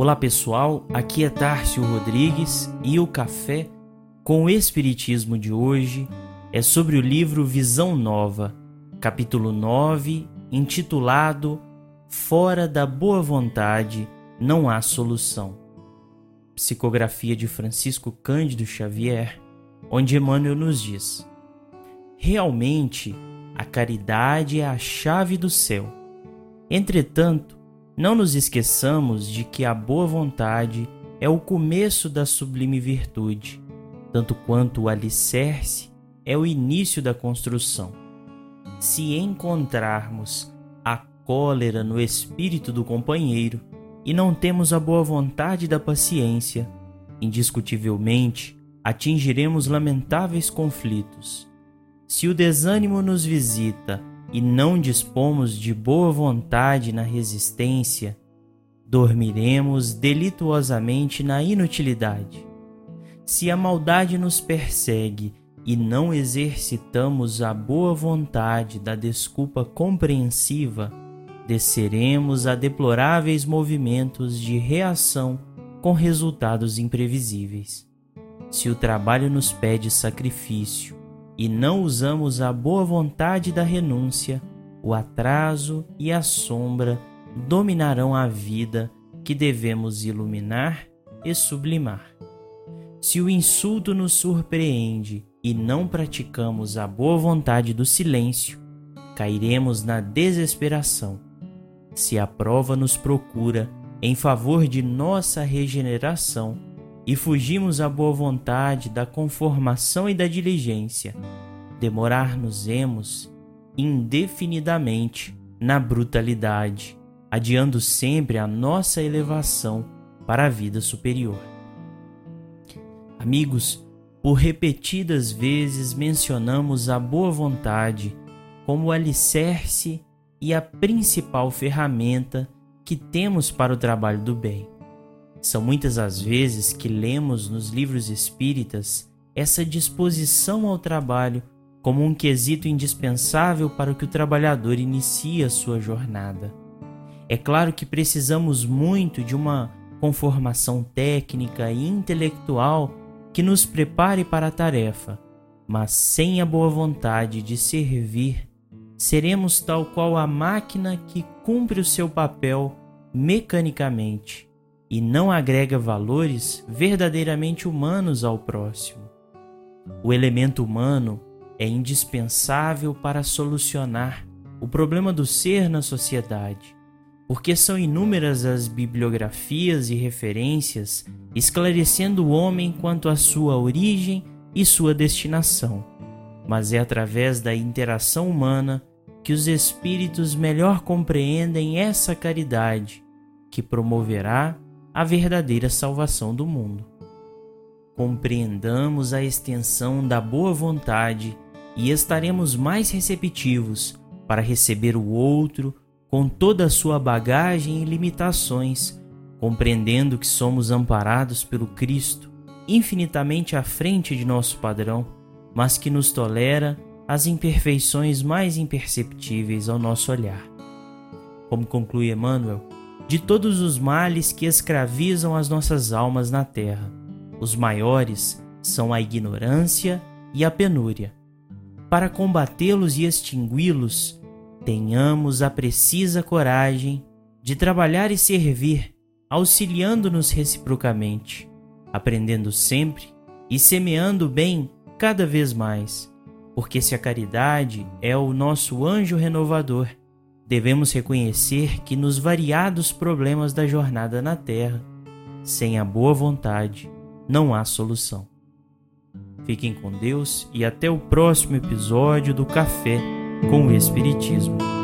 Olá pessoal, aqui é Tárcio Rodrigues e o café com o Espiritismo de hoje é sobre o livro Visão Nova, capítulo 9, intitulado Fora da Boa Vontade não há solução. Psicografia de Francisco Cândido Xavier, onde Emmanuel nos diz: Realmente, a caridade é a chave do céu. Entretanto, não nos esqueçamos de que a boa vontade é o começo da sublime virtude, tanto quanto o alicerce é o início da construção. Se encontrarmos a cólera no espírito do companheiro e não temos a boa vontade da paciência, indiscutivelmente atingiremos lamentáveis conflitos. Se o desânimo nos visita e não dispomos de boa vontade na resistência, dormiremos delituosamente na inutilidade. Se a maldade nos persegue e não exercitamos a boa vontade da desculpa compreensiva, desceremos a deploráveis movimentos de reação com resultados imprevisíveis. Se o trabalho nos pede sacrifício e não usamos a boa vontade da renúncia, o atraso e a sombra dominarão a vida que devemos iluminar e sublimar. Se o insulto nos surpreende e não praticamos a boa vontade do silêncio, cairemos na desesperação. Se a prova nos procura em favor de nossa regeneração, e fugimos à boa vontade da conformação e da diligência, demorar-nos-emos indefinidamente na brutalidade, adiando sempre a nossa elevação para a vida superior. Amigos, por repetidas vezes mencionamos a boa vontade como o alicerce e a principal ferramenta que temos para o trabalho do bem. São muitas as vezes que lemos nos livros espíritas essa disposição ao trabalho como um quesito indispensável para que o trabalhador inicie a sua jornada. É claro que precisamos muito de uma conformação técnica e intelectual que nos prepare para a tarefa, mas sem a boa vontade de servir, seremos tal qual a máquina que cumpre o seu papel mecanicamente e não agrega valores verdadeiramente humanos ao próximo. O elemento humano é indispensável para solucionar o problema do ser na sociedade, porque são inúmeras as bibliografias e referências esclarecendo o homem quanto à sua origem e sua destinação. Mas é através da interação humana que os espíritos melhor compreendem essa caridade que promoverá a verdadeira salvação do mundo. Compreendamos a extensão da boa vontade e estaremos mais receptivos para receber o outro com toda a sua bagagem e limitações, compreendendo que somos amparados pelo Cristo, infinitamente à frente de nosso padrão, mas que nos tolera as imperfeições mais imperceptíveis ao nosso olhar. Como conclui Emmanuel, de todos os males que escravizam as nossas almas na terra. Os maiores são a ignorância e a penúria. Para combatê-los e extingui-los, tenhamos a precisa coragem de trabalhar e servir, auxiliando-nos reciprocamente, aprendendo sempre e semeando o bem cada vez mais, porque se a caridade é o nosso anjo renovador, devemos reconhecer que nos variados problemas da jornada na Terra, sem a boa vontade, não há solução. Fiquem com Deus e até o próximo episódio do Café com o Espiritismo.